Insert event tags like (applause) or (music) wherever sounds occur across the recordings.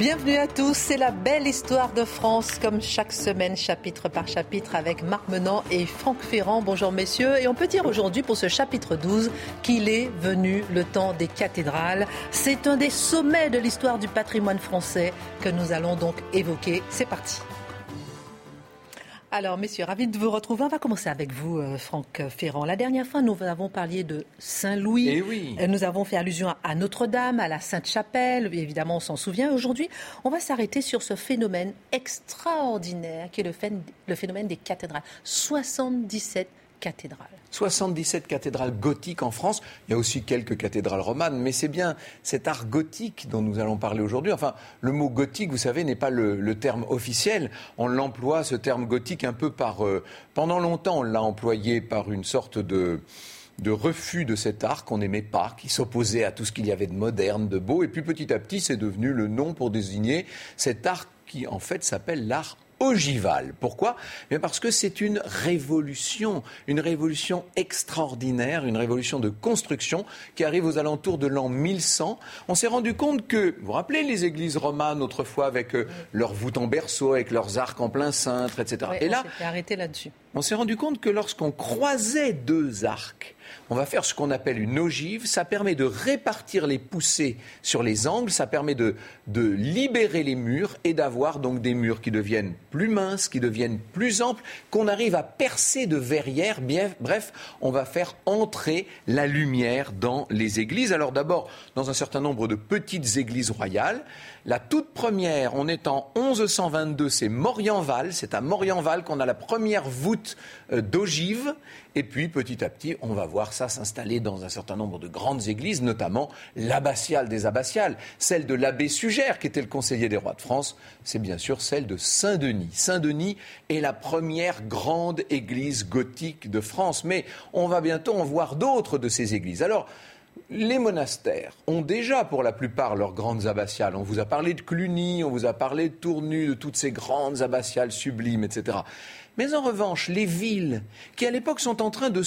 Bienvenue à tous, c'est la belle histoire de France, comme chaque semaine, chapitre par chapitre, avec Marc Menant et Franck Ferrand. Bonjour messieurs, et on peut dire aujourd'hui pour ce chapitre 12 qu'il est venu le temps des cathédrales. C'est un des sommets de l'histoire du patrimoine français que nous allons donc évoquer. C'est parti. Alors, messieurs, ravi de vous retrouver. On va commencer avec vous, euh, Franck Ferrand. La dernière fois, nous avons parlé de Saint-Louis. Eh oui. Euh, nous avons fait allusion à Notre-Dame, à la Sainte-Chapelle. Évidemment, on s'en souvient. Aujourd'hui, on va s'arrêter sur ce phénomène extraordinaire qui est le phénomène des cathédrales. 77 cathédrales. 77 cathédrales gothiques en France. Il y a aussi quelques cathédrales romanes, mais c'est bien cet art gothique dont nous allons parler aujourd'hui. Enfin, le mot gothique, vous savez, n'est pas le, terme officiel. On l'emploie, ce terme gothique, un peu par... Euh, pendant longtemps, on l'a employé par une sorte de de refus de cet art qu'on n'aimait pas, qui s'opposait à tout ce qu'il y avait de moderne, de beau. Et puis petit à petit, c'est devenu le nom pour désigner cet art qui, en fait, s'appelle l'art ogival. Pourquoi? Eh Parce que c'est une révolution, une révolution extraordinaire, une révolution de construction qui arrive aux alentours de l'an 1100. On s'est rendu compte que, vous vous rappelez les églises romanes autrefois avec euh, leurs voûtes en berceau, avec leurs arcs en plein cintre, etc. Et là, arrêté là-dessus. On s'est rendu compte que lorsqu'on croisait deux arcs, on va faire ce qu'on appelle une ogive. Ça permet de répartir les poussées sur les angles, ça permet de, libérer les murs et d'avoir donc des murs qui deviennent plus minces, qui deviennent plus amples, qu'on arrive à percer de verrières. Bref, on va faire entrer la lumière dans les églises. Alors d'abord, dans un certain nombre de petites églises royales. La toute première, on est en 1122, c'est Morienval. C'est à Morienval qu'on a la première voûte euh, d'ogive. Et puis, petit à petit, on va voir ça s'installer dans un certain nombre de grandes églises, notamment l'abbatiale des abbatiales. Celle de l'abbé Sugère, qui était le conseiller des rois de France, c'est bien sûr celle de Saint-Denis. Saint-Denis est la première grande église gothique de France. Mais on va bientôt en voir d'autres de ces églises. Alors, les monastères ont déjà pour la plupart leurs grandes abbatiales. On vous a parlé de Cluny, on vous a parlé de Tournu, de toutes ces grandes abbatiales sublimes, etc. Mais en revanche, les villes, qui à l'époque sont en train de,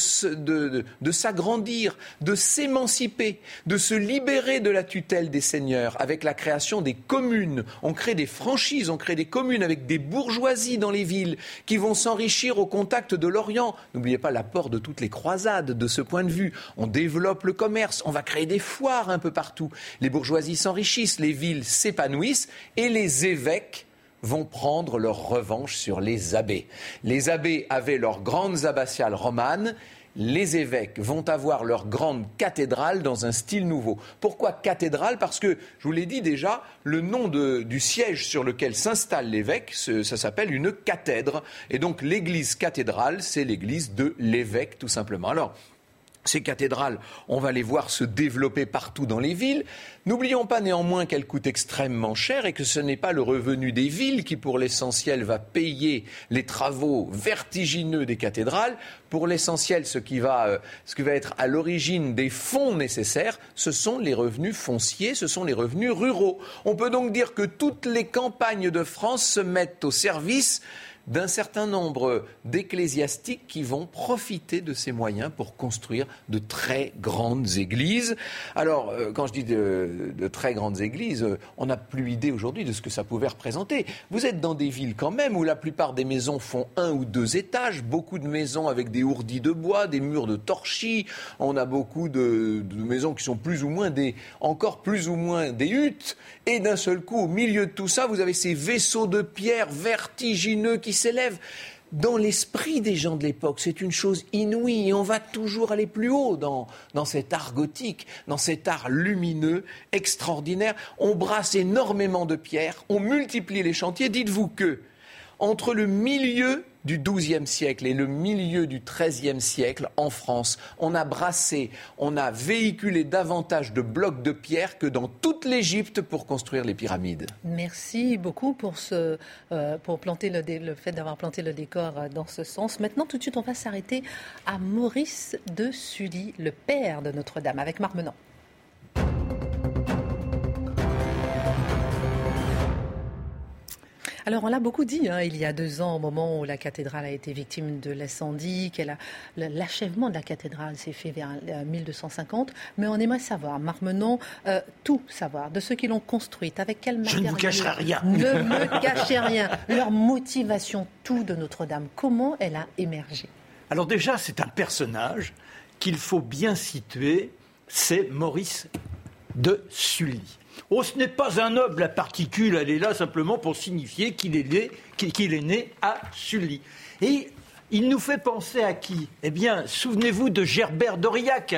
s'agrandir, de s'émanciper, de se libérer de la tutelle des seigneurs, avec la création des communes, on crée des franchises, on crée des communes avec des bourgeoisies dans les villes, qui vont s'enrichir au contact de l'Orient. N'oubliez pas l'apport de toutes les croisades de ce point de vue. On développe le commerce, on va créer des foires un peu partout. Les bourgeoisies s'enrichissent, les villes s'épanouissent, et les évêques vont prendre leur revanche sur les abbés. Les abbés avaient leurs grandes abbatiales romanes. Les évêques vont avoir leur grande cathédrale dans un style nouveau. Pourquoi cathédrale? Parce que, je vous l'ai dit déjà, le nom du siège sur lequel s'installe l'évêque, ça s'appelle une cathèdre. Et donc l'église cathédrale, c'est l'église de l'évêque, tout simplement. Alors, ces cathédrales, on va les voir se développer partout dans les villes. N'oublions pas néanmoins qu'elles coûtent extrêmement cher et que ce n'est pas le revenu des villes qui, pour l'essentiel, va payer les travaux vertigineux des cathédrales. Pour l'essentiel, ce, qui va, euh, ce qui va être à l'origine des fonds nécessaires, ce sont les revenus fonciers, ce sont les revenus ruraux. On peut donc dire que toutes les campagnes de France se mettent au service d'un certain nombre d'ecclésiastiques qui vont profiter de ces moyens pour construire de très grandes églises. Alors, euh, quand je dis de, très grandes églises, euh, on n'a plus idée aujourd'hui de ce que ça pouvait représenter. Vous êtes dans des villes quand même où la plupart des maisons font un ou deux étages, beaucoup de maisons avec des ourdis de bois, des murs de torchis. On a beaucoup de, de maisons qui sont plus ou moins des, encore plus ou moins des huttes. Et d'un seul coup, au milieu de tout ça, vous avez ces vaisseaux de pierre vertigineux qui s'élèvent. Dans l'esprit des gens de l'époque, c'est une chose inouïe on va toujours aller plus haut dans, dans cet art gothique, dans cet art lumineux, extraordinaire. On brasse énormément de pierres, on multiplie les chantiers. Dites-vous que entre le milieu du XIIe siècle et le milieu du XIIIe siècle en France, on a brassé, on a véhiculé davantage de blocs de pierre que dans toute l'Égypte pour construire les pyramides. Merci beaucoup pour, euh, le, le fait d'avoir planté le décor euh, dans ce sens. Maintenant, tout de suite, on va s'arrêter à Maurice de Sully, le père de Notre-Dame, avec Marmenant. Alors on l'a beaucoup dit hein, il y a deux ans, au moment où la cathédrale a été victime de l'incendie, l'achèvement de la cathédrale s'est fait vers 1250. Euh, Mais on aimerait savoir, Marmenon, euh, tout savoir de ceux qui l'ont construite, avec quel matériel. Je ne vous cacherai rien. Ne me cachez rien. Leur motivation, tout de Notre-Dame. Comment elle a émergé Alors déjà, c'est un personnage qu'il faut bien situer. C'est Maurice de Sully. Oh, ce n'est pas un noble, la particule, elle est là simplement pour signifier qu'il est, né, qu'il est né à Sully. Et il nous fait penser à qui? Eh bien, souvenez-vous de Gerbert d'Aurillac,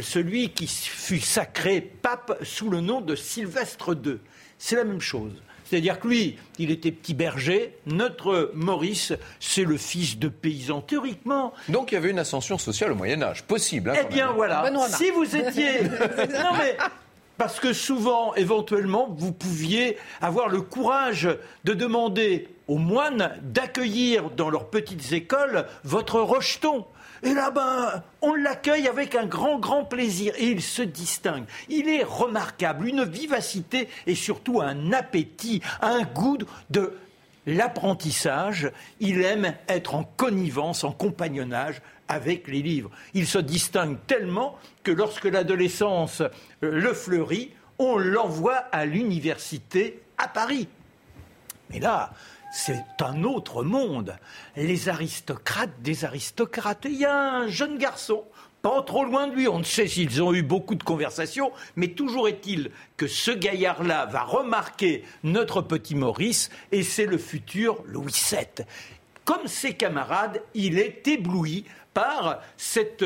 celui qui fut sacré pape sous le nom de Sylvestre II. C'est la même chose. C'est-à-dire que lui, il était petit berger. Notre Maurice, c'est le fils de paysan, théoriquement. Donc il y avait une ascension sociale au Moyen Âge, possible. Hein, eh bien voilà, si vous étiez... (laughs) non mais parce que souvent, éventuellement, vous pouviez avoir le courage de demander aux moines d'accueillir dans leurs petites écoles votre rejeton. Et là, ben, on l'accueille avec un grand, grand plaisir. Et il se distingue. Il est remarquable, une vivacité et surtout un appétit, un goût de l'apprentissage. Il aime être en connivence, en compagnonnage avec les livres. Il se distingue tellement que lorsque l'adolescence euh, le fleurit, on l'envoie à l'université à Paris. Mais là, c'est un autre monde. Les aristocrates des aristocrates. il y a un jeune garçon, pas trop loin de lui, on ne sait s'ils ont eu beaucoup de conversations, mais toujours est-il que ce gaillard-là va remarquer notre petit Maurice, et c'est le futur Louis VII. Comme ses camarades, il est ébloui par cette,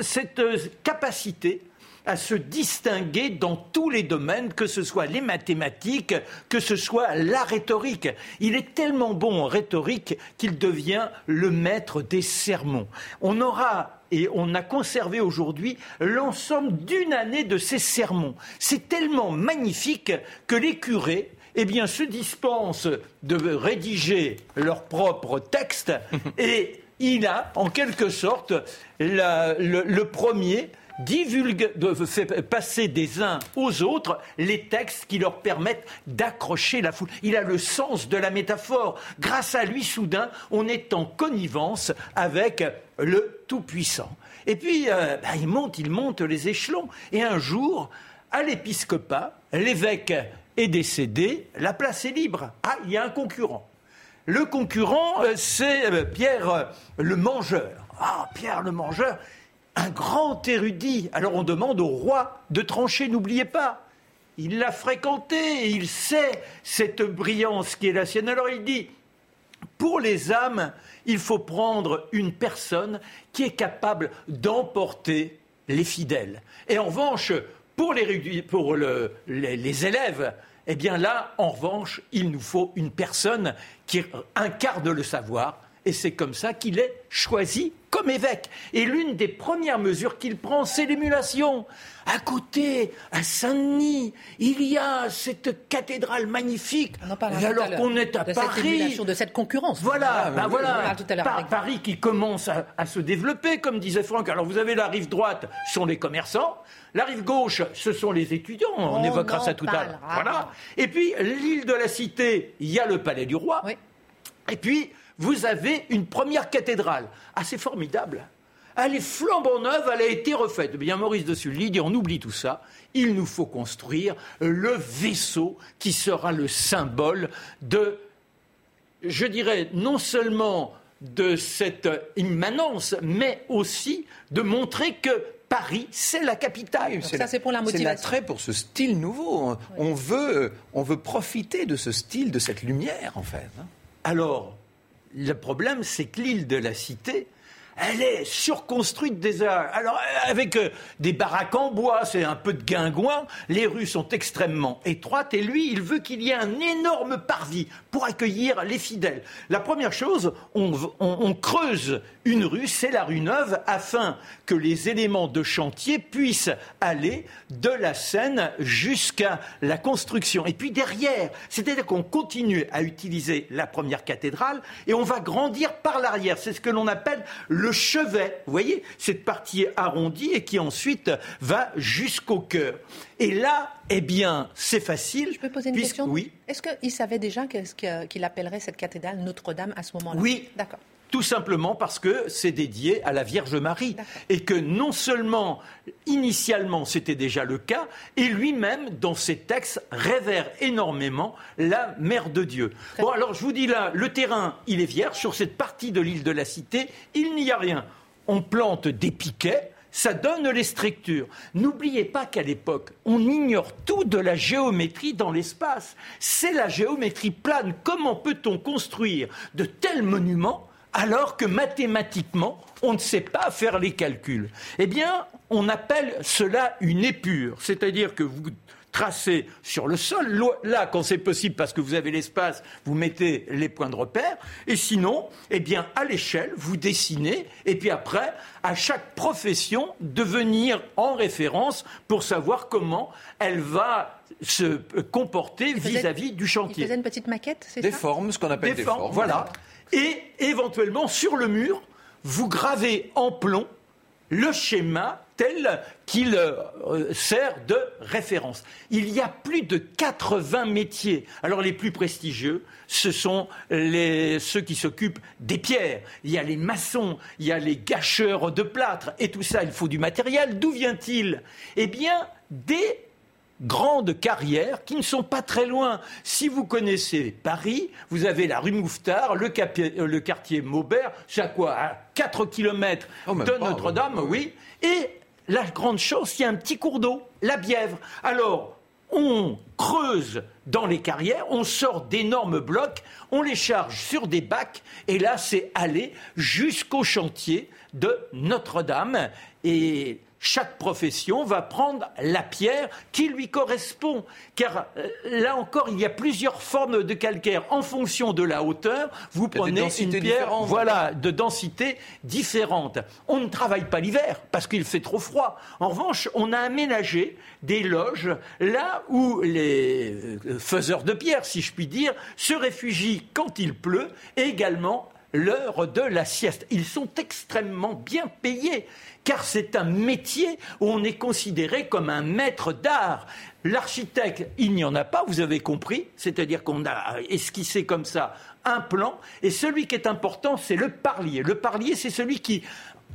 cette capacité à se distinguer dans tous les domaines, que ce soit les mathématiques, que ce soit la rhétorique. Il est tellement bon en rhétorique qu'il devient le maître des sermons. On aura et on a conservé aujourd'hui l'ensemble d'une année de ces sermons. C'est tellement magnifique que les curés eh bien, se dispensent de rédiger leur propre texte (laughs) et il a, en quelque sorte, le, premier divulgue, fait passer des uns aux autres les textes qui leur permettent d'accrocher la foule. Il a le sens de la métaphore. Grâce à lui, soudain, on est en connivence avec le Tout-Puissant. Et puis, euh, bah, il monte, il monte les échelons. Et un jour, à l'épiscopat, l'évêque est décédé, la place est libre. Ah, il y a un concurrent. Le concurrent, euh, c'est euh, Pierre euh, le Mangeur. Ah, Pierre le Mangeur, un grand érudit. Alors on demande au roi de trancher, n'oubliez pas. Il l'a fréquenté, il sait cette brillance qui est la sienne. Alors il dit, pour les âmes, il faut prendre une personne qui est capable d'emporter les fidèles. Et en revanche, pour les, pour les élèves, eh bien là, en revanche, il nous faut une personne qui incarne le savoir, et c'est comme ça qu'il est choisi comme évêque. Et l'une des premières mesures qu'il prend, c'est l'émulation. À côté, à Saint-Denis, il y a cette cathédrale magnifique. alors qu'on est à de Paris. Cette de cette concurrence. Voilà, ah, ben voilà. Paris qui commence à, à, se développer, comme disait Franck. Alors vous avez la rive droite, sont les commerçants. La rive gauche, ce sont les étudiants. On, évoquera ça tout à l'heure. Voilà. Et puis, l'île de la Cité, il y a le palais du roi. Et puis, vous avez une première cathédrale. Assez formidable. Elle est flambant neuve, elle a été refaite. Bien, Maurice de Sully dit on oublie tout ça. Il nous faut construire le vaisseau qui sera le symbole de, je dirais, non seulement de cette immanence, mais aussi de montrer que Paris, c'est la capitale. ça, c'est pour la motivation. C'est l'attrait pour ce style nouveau. On, veut, on veut profiter de ce style, de cette lumière, en fait. Alors, le problème, c'est que l'île de la Cité, elle est surconstruite déjà. Alors, avec euh, des baraques en bois, c'est un peu de guingouin, les rues sont extrêmement étroites, et lui, il veut qu'il y ait un énorme parvis pour accueillir les fidèles. La première chose, on, creuse une rue, c'est la rue Neuve, afin que les éléments de chantier puissent aller de la Seine jusqu'à la construction. Et puis derrière, c'est-à-dire qu'on continue à utiliser la première cathédrale, et on va grandir par l'arrière. C'est ce que l'on appelle le le chevet, vous voyez, cette partie arrondie et qui ensuite va jusqu'au cœur. Et là, eh bien, c'est facile. Je peux poser une question? Oui. Est-ce qu'il savait déjà qu'il appellerait cette cathédrale Notre-Dame à ce moment-là? Oui. D'accord. Tout simplement parce que c'est dédié à la Vierge Marie. Et que non seulement, initialement, c'était déjà le cas, et lui-même, dans ses textes, révère énormément la Mère de Dieu. bon, alors je vous dis là, le terrain, il est vierge. Sur cette partie de l'île de la Cité, il n'y a rien. On plante des piquets, ça donne les structures. N'oubliez pas qu'à l'époque, on ignore tout de la géométrie dans l'espace. C'est la géométrie plane. Comment peut-on construire de tels monuments alors que mathématiquement, on ne sait pas faire les calculs. Eh bien, on appelle cela une épure, c'est-à-dire que vous tracez sur le sol. Là, quand c'est possible, parce que vous avez l'espace, vous mettez les points de repère. Et sinon, eh bien, à l'échelle, vous dessinez. Et puis après, à chaque profession, de venir en référence pour savoir comment elle va se comporter vis-à-vis du chantier. Il faisait une petite maquette, c'est ça? Des formes, ce qu'on appelle des, formes. Voilà et éventuellement sur le mur, vous gravez en plomb le schéma tel qu'il euh, sert de référence. Il y a plus de 80 métiers. Alors les plus prestigieux, ce sont ceux qui s'occupent des pierres. Il y a les maçons, il y a les gâcheurs de plâtre, et tout ça, il faut du matériel. D'où vient-il? Eh bien, des grandes carrières qui ne sont pas très loin. Si vous connaissez Paris, vous avez la rue Mouffetard, le, euh, quartier Maubert, c'est à quoi À 4 km de Notre-Dame, oui. Et la grande chose, il y a un petit cours d'eau, la Bièvre. Alors, on creuse dans les carrières, on sort d'énormes blocs, on les charge sur des bacs, et là, c'est aller jusqu'au chantier de Notre-Dame. Et chaque profession va prendre la pierre qui lui correspond. Car euh, là encore, il y a plusieurs formes de calcaire. En fonction de la hauteur, vous prenez une pierre voilà, de densité différente. On ne travaille pas l'hiver parce qu'il fait trop froid. En revanche, on a aménagé des loges là où les euh, faiseurs de pierre, si je puis dire, se réfugient quand il pleut et également l'heure de la sieste. Ils sont extrêmement bien payés car c'est un métier où on est considéré comme un maître d'art. L'architecte, il n'y en a pas, vous avez compris, c'est-à-dire qu'on a esquissé comme ça un plan, et celui qui est important, c'est le parlier. Le parlier, c'est celui qui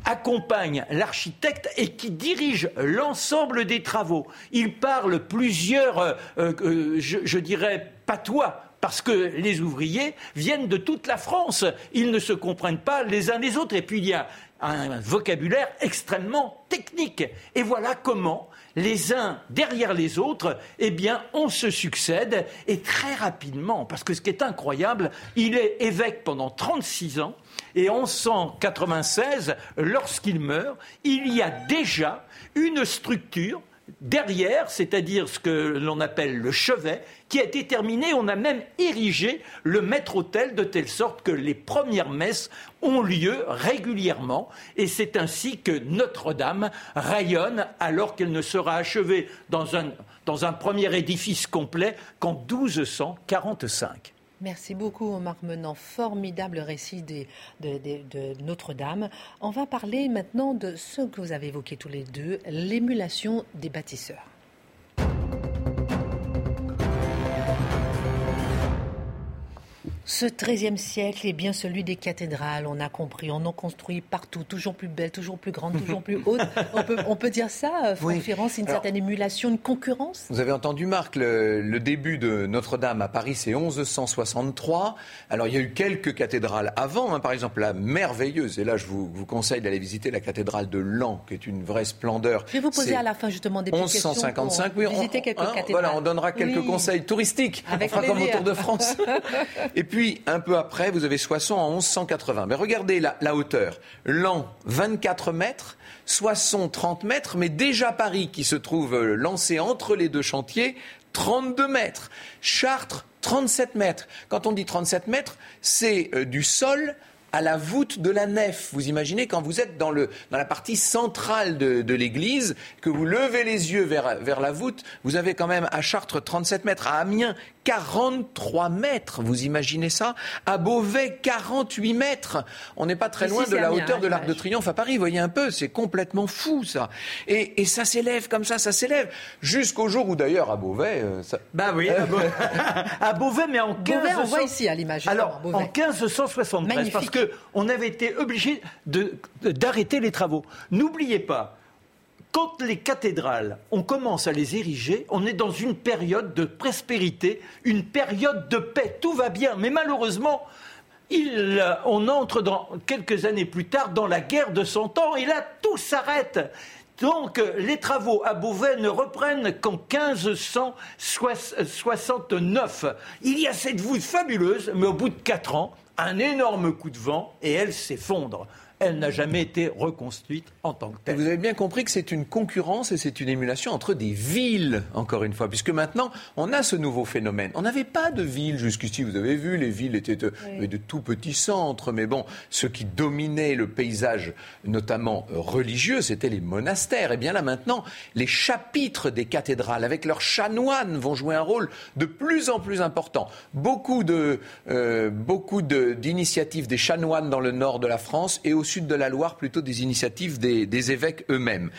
accompagne l'architecte et qui dirige l'ensemble des travaux. Il parle plusieurs, euh, euh, je dirais, patois parce que les ouvriers viennent de toute la France. Ils ne se comprennent pas les uns les autres. Et puis il y a un vocabulaire extrêmement technique. Et voilà comment les uns derrière les autres, eh bien, on se succède et très rapidement, parce que ce qui est incroyable, il est évêque pendant 36 ans et en 196, lorsqu'il meurt, il y a déjà une structure derrière, c'est-à-dire ce que l'on appelle le chevet, qui a été terminé. On a même érigé le maître-autel de telle sorte que les premières messes ont lieu régulièrement. Et c'est ainsi que Notre-Dame rayonne alors qu'elle ne sera achevée dans un, dans un premier édifice complet qu'en 1245. Merci beaucoup, Marc Menant. Formidable récit de Notre-Dame. On va parler maintenant de ce que vous avez évoqué tous les deux, l'émulation des bâtisseurs. Ce XIIIe siècle est bien celui des cathédrales, on a compris, on en construit partout, toujours plus belles, toujours plus grandes, toujours plus hautes. On peut, dire ça, euh, Franck c'est une certaine émulation, une concurrence? Vous avez entendu Marc, le, début de Notre-Dame à Paris, c'est 1163. Alors il y a eu quelques cathédrales avant, hein. par exemple la merveilleuse, et là je vous, conseille d'aller visiter la cathédrale de Lan, qui est une vraie splendeur. Je vais vous poser à la fin justement des 1155, oui, visiter quelques hein, cathédrales. Voilà, on donnera quelques conseils touristiques, Avec on fera comme au Tour de France. (laughs) et puis puis, un peu après, vous avez Soissons en 1180. Mais regardez la, hauteur. L'an, 24 mètres. Soissons, 30 mètres. Mais déjà Paris, qui se trouve euh, lancé entre les deux chantiers, 32 mètres. Chartres, 37 mètres. Quand on dit 37 mètres, c'est euh, du sol à la voûte de la nef. Vous imaginez quand vous êtes dans, le, dans la partie centrale de, l'église, que vous levez les yeux vers, vers la voûte, vous avez quand même à Chartres 37 mètres, à Amiens 43 mètres. Vous imaginez ça? À Beauvais, 48 mètres. On n'est pas très loin de la hauteur de l'Arc de Triomphe à Paris. Vous voyez un peu, c'est complètement fou ça. Et, et ça s'élève comme ça, ça s'élève. Jusqu'au jour où d'ailleurs à Beauvais... Euh, ça... Bah oui, (laughs) à Beauvais, mais en 15... on voit ici à l'image. Alors, en 1573, parce qu'on avait été obligé d'arrêter les travaux. N'oubliez pas, quand les cathédrales, on commence à les ériger, on est dans une période de prospérité, une période de paix. Tout va bien. Mais malheureusement, on entre dans, quelques années plus tard dans la guerre de Cent Ans et là, tout s'arrête. Donc, les travaux à Beauvais ne reprennent qu'en 1569. Il y a cette voûte fabuleuse, mais au bout de quatre ans, un énorme coup de vent et elle s'effondre elle n'a jamais été reconstruite en tant que telle. vous avez bien compris que c'est une concurrence et c'est une émulation entre des villes, encore une fois, puisque maintenant, on a ce nouveau phénomène. On n'avait pas de villes jusqu'ici, vous avez vu, les villes étaient de, de, tout petits centres, mais bon, ce qui dominait le paysage, notamment religieux, c'était les monastères. Et bien là, maintenant, les chapitres des cathédrales, avec leurs chanoines, vont jouer un rôle de plus en plus important. Beaucoup de, euh, beaucoup d'initiatives des chanoines dans le nord de la France et aussi sud de la Loire plutôt des initiatives des, évêques eux-mêmes.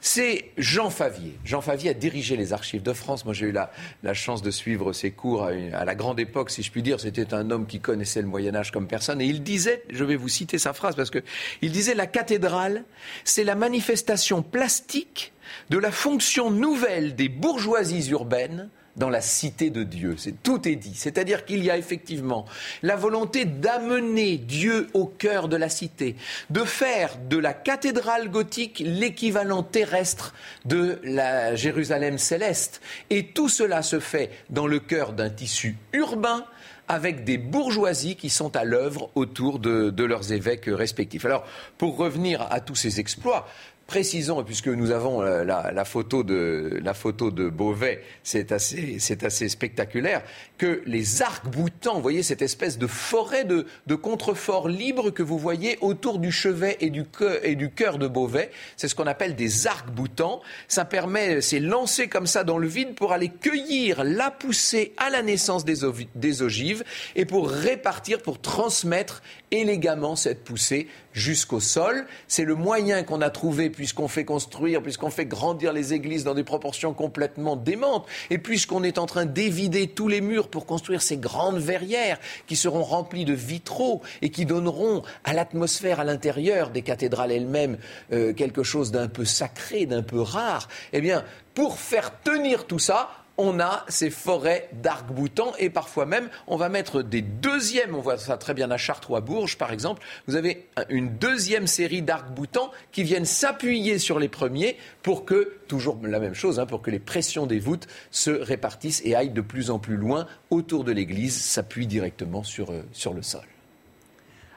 C'est Jean Favier. Jean Favier a dirigé les archives de France. Moi, j'ai eu la, chance de suivre ses cours à, la grande époque, si je puis dire. C'était un homme qui connaissait le Moyen Âge comme personne. Et il disait, je vais vous citer sa phrase parce que il disait la cathédrale, c'est la manifestation plastique de la fonction nouvelle des bourgeoisies urbaines dans la cité de Dieu. Tout est dit. C'est-à-dire qu'il y a effectivement la volonté d'amener Dieu au cœur de la cité, de faire de la cathédrale gothique l'équivalent terrestre de la Jérusalem céleste. Et tout cela se fait dans le cœur d'un tissu urbain avec des bourgeoisies qui sont à l'œuvre autour de, de, leurs évêques respectifs. Alors, pour revenir à tous ces exploits, Précisons, puisque nous avons euh, la, photo, de, la photo de Beauvais, c'est assez, assez, spectaculaire, que les arcs-boutants, vous voyez cette espèce de forêt de, de contreforts libres que vous voyez autour du chevet et du, et du cœur de Beauvais, c'est ce qu'on appelle des arcs-boutants. Ça permet, c'est lancé comme ça dans le vide pour aller cueillir la poussée à la naissance des, des ogives et pour répartir, pour transmettre élégamment cette poussée jusqu'au sol. C'est le moyen qu'on a trouvé puisqu'on fait construire, puisqu'on fait grandir les églises dans des proportions complètement démentes, et puisqu'on est en train d'évider tous les murs pour construire ces grandes verrières qui seront remplies de vitraux et qui donneront à l'atmosphère à l'intérieur des cathédrales elles-mêmes euh, quelque chose d'un peu sacré, d'un peu rare. Eh bien, pour faire tenir tout ça, on a ces forêts d'arc-boutants et parfois même on va mettre des deuxièmes, on voit ça très bien à Chartres ou à Bourges par exemple, vous avez une deuxième série d'arc-boutants qui viennent s'appuyer sur les premiers pour que, toujours la même chose, hein, pour que les pressions des voûtes se répartissent et aillent de plus en plus loin autour de l'église, s'appuient directement sur, euh, sur le sol.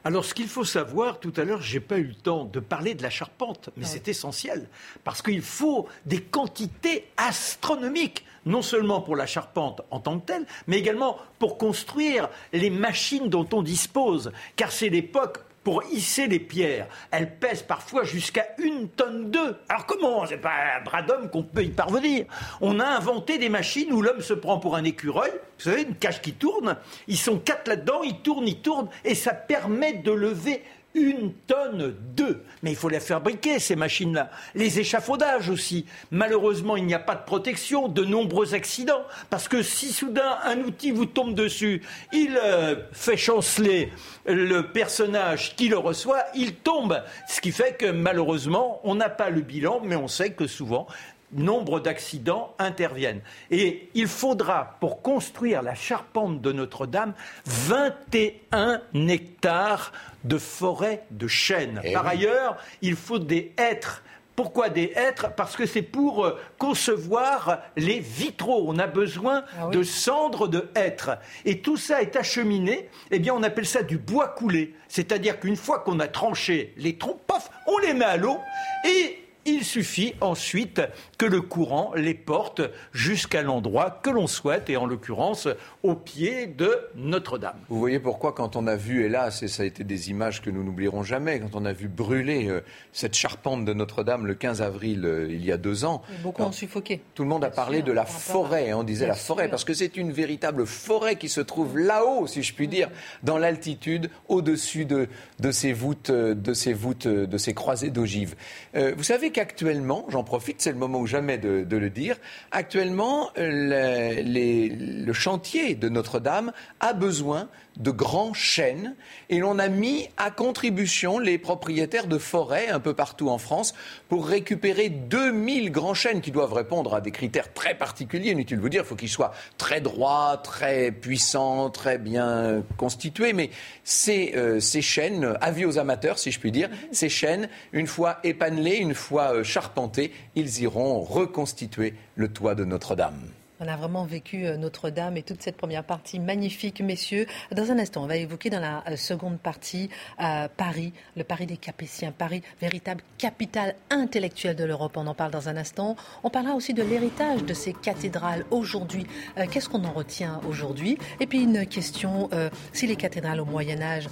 Alors, ce qu'il faut savoir, tout à l'heure, je n'ai pas eu le temps de parler de la charpente, mais c'est essentiel, parce qu'il faut des quantités astronomiques, non seulement pour la charpente en tant que telle, mais également pour construire les machines dont on dispose, car c'est l'époque pour hisser les pierres. Elles pèsent parfois jusqu'à une tonne d'œufs. Alors comment? C'est pas un bras d'homme qu'on peut y parvenir. On a inventé des machines où l'homme se prend pour un écureuil. Vous savez, une cage qui tourne. Ils sont quatre là-dedans, ils tournent, ils tournent, et ça permet de lever une tonne d'œufs. Mais il faut les fabriquer, ces machines-là. Les échafaudages aussi. Malheureusement, il n'y a pas de protection, de nombreux accidents. Parce que si soudain un outil vous tombe dessus, il euh, fait chanceler le personnage qui le reçoit, il tombe. Ce qui fait que malheureusement, on n'a pas le bilan, mais on sait que souvent, nombre d'accidents interviennent. Et il faudra, pour construire la charpente de Notre-Dame, 21 hectares de forêt de chênes. Eh Par ailleurs, il faut des hêtres. Pourquoi des hêtres? Parce que c'est pour euh, concevoir les vitraux. On a besoin ah de cendres de hêtres. Et tout ça est acheminé. Eh bien, on appelle ça du bois coulé. C'est-à-dire qu'une fois qu'on a tranché les troncs, pof, on les met à l'eau et Il suffit ensuite que le courant les porte jusqu'à l'endroit que l'on souhaite, et en l'occurrence au pied de Notre-Dame. Vous voyez pourquoi quand on a vu, hélas, et ça a été des images que nous n'oublierons jamais, quand on a vu brûler euh, cette charpente de Notre-Dame le 15 avril euh, il y a deux ans. Beaucoup ont suffoqué. Tout le monde a parlé de la forêt, on disait la forêt, parce que c'est une véritable forêt qui se trouve là-haut, si je puis dire, dans l'altitude, au-dessus de, de, ces voûtes, euh, de ces voûtes, de ces croisées d'ogives. vous savez qu'actuellement, j'en profite, c'est le moment ou jamais de, le dire, actuellement, le chantier de Notre-Dame a besoin de grands chênes et l'on a mis à contribution les propriétaires de forêts un peu partout en France pour récupérer 2000 grands chênes qui doivent répondre à des critères très particuliers. Inutile de vous dire, il faut qu'ils soient très droits, très puissants, très bien constitués. Mais ces, euh, ces chênes, avis aux amateurs si je puis dire, ces chênes, une fois épanelés, une fois euh, charpentés, ils iront reconstituer le toit de Notre-Dame. On a vraiment vécu euh, Notre-Dame et toute cette première partie magnifique, messieurs. Dans un instant, on va évoquer dans la euh, seconde partie euh, Paris, le Paris des Capétiens, Paris, véritable capitale intellectuelle de l'Europe. On en parle dans un instant. On parlera aussi de l'héritage de ces cathédrales aujourd'hui. Qu'est-ce qu'on en retient aujourd'hui? Et puis une question, si les cathédrales au Moyen Âge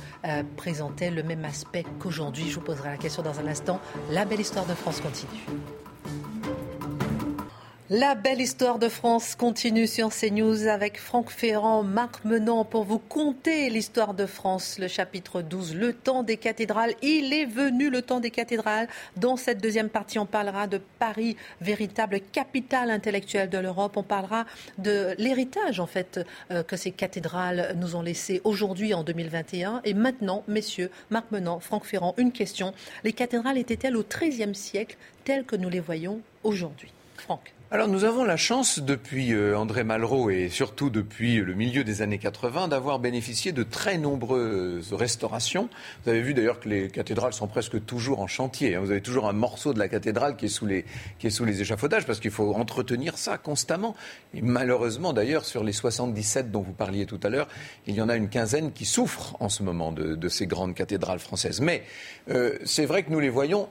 présentaient le même aspect qu'aujourd'hui, je vous poserai la question dans un instant. La belle histoire de France continue. La belle histoire de France continue sur CNews avec Franck Ferrand, Marc Menant pour vous conter l'histoire de France, le chapitre 12, le temps des cathédrales. Il est venu le temps des cathédrales. Dans cette deuxième partie, on parlera de Paris, véritable capitale intellectuelle de l'Europe. On parlera de l'héritage, en fait, euh, que ces cathédrales nous ont laissé aujourd'hui en 2021. Et maintenant, messieurs, Marc Menant, Franck Ferrand, une question. Les cathédrales étaient-elles au XIIIe siècle telles que nous les voyons aujourd'hui? Franck. Alors nous avons la chance depuis euh, André Malraux et surtout depuis le milieu des années 80 d'avoir bénéficié de très nombreuses restaurations. Vous avez vu d'ailleurs que les cathédrales sont presque toujours en chantier. Hein. Vous avez toujours un morceau de la cathédrale qui est sous les, qui est sous les échafaudages parce qu'il faut entretenir ça constamment. Et malheureusement d'ailleurs sur les 77 dont vous parliez tout à l'heure, il y en a une quinzaine qui souffrent en ce moment de, ces grandes cathédrales françaises. Mais euh, c'est vrai que nous les voyons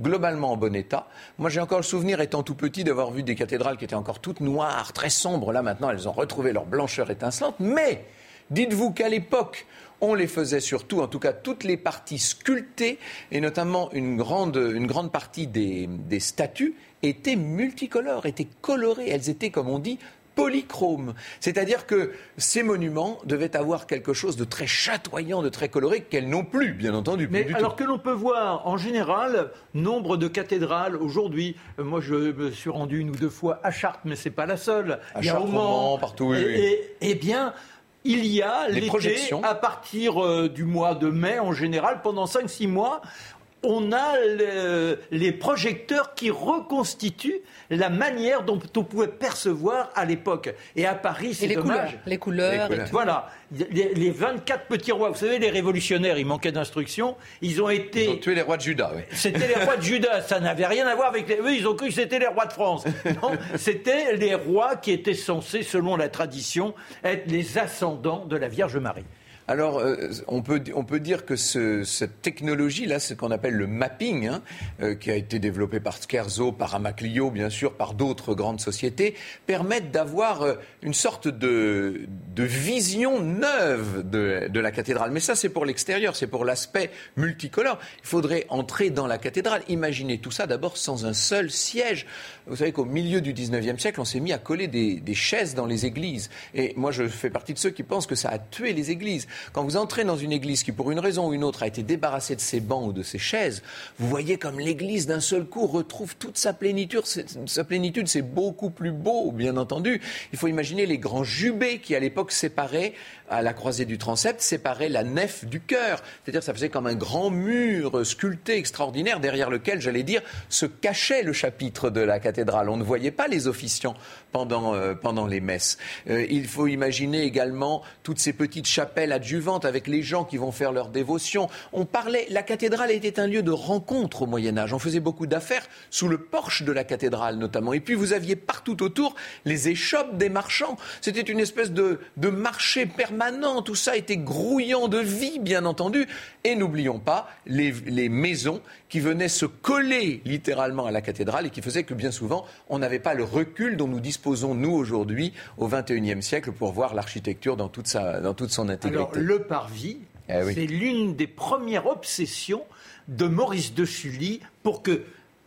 globalement en bon état. Moi, j'ai encore le souvenir, étant tout petit, d'avoir vu des cathédrales qui étaient encore toutes noires, très sombres. Là, maintenant, elles ont retrouvé leur blancheur étincelante. Mais dites-vous qu'à l'époque, on les faisait surtout, en tout cas toutes les parties sculptées, et notamment une grande, une grande partie des, des statues étaient multicolores, étaient colorées. Elles étaient, comme on dit, polychrome. C'est-à-dire que ces monuments devaient avoir quelque chose de très chatoyant, de très coloré, qu'elles n'ont plus, bien entendu. Mais alors que l'on peut voir, en général, nombre de cathédrales aujourd'hui. Euh, moi, je me suis rendu une ou deux fois à Chartres, mais c'est pas la seule. À Chartres, partout. Et, eh bien. Il y a les projections à partir euh, du mois de mai en général, pendant 5-6 mois, on a les projecteurs qui reconstituent la manière dont on pouvait percevoir à l'époque. Et à Paris, c'est dommage. les couleurs. Voilà. Les, 24 petits rois, vous savez, les révolutionnaires, ils manquaient d'instructions. Ils ont été. Ils ont tué les rois de Juda, oui. (laughs) C'était les rois de Juda. Ça n'avait rien à voir avec les. Eux, ils ont cru que c'était les rois de France. (laughs) Non, c'était les rois qui étaient censés, selon la tradition, être les ascendants de la Vierge Marie. Alors, euh, on, peut, on peut dire que cette technologie-là, ce qu'on appelle le mapping, hein, euh, qui a été développé par Scherzo, par Amaclio, bien sûr, par d'autres grandes sociétés, permettent d'avoir euh, une sorte de, vision neuve de, de, la cathédrale. Mais ça, c'est pour l'extérieur, c'est pour l'aspect multicolore. Il faudrait entrer dans la cathédrale. Imaginez tout ça d'abord sans un seul siège. Vous savez qu'au milieu du 19e siècle, on s'est mis à coller des, chaises dans les églises. Et moi, je fais partie de ceux qui pensent que ça a tué les églises. Quand vous entrez dans une église qui, pour une raison ou une autre, a été débarrassée de ses bancs ou de ses chaises, vous voyez comme l'église, d'un seul coup, retrouve toute sa plénitude. Sa plénitude, c'est beaucoup plus beau, bien entendu. Il faut imaginer les grands jubés qui, à l'époque, séparaient à la croisée du transept séparait la nef du chœur. C'est-à-dire ça faisait comme un grand mur sculpté extraordinaire derrière lequel, j'allais dire, se cachait le chapitre de la cathédrale. On ne voyait pas les officiants pendant, euh, pendant les messes. Euh, il faut imaginer également toutes ces petites chapelles adjuvantes avec les gens qui vont faire leur dévotion. On parlait, la cathédrale était un lieu de rencontre au Moyen Âge. On faisait beaucoup d'affaires sous le porche de la cathédrale notamment. Et puis vous aviez partout autour les échoppes des marchands. C'était une espèce de, de marché permanent. Tout ça était grouillant de vie, bien entendu. Et n'oublions pas les, les maisons qui venaient se coller littéralement à la cathédrale et qui faisaient que bien souvent on n'avait pas le recul dont nous disposons nous aujourd'hui au XXIe siècle pour voir l'architecture dans toute, sa, dans toute son intégrité. Alors, le parvis, eh c'est l'une des premières obsessions de Maurice de Sully pour que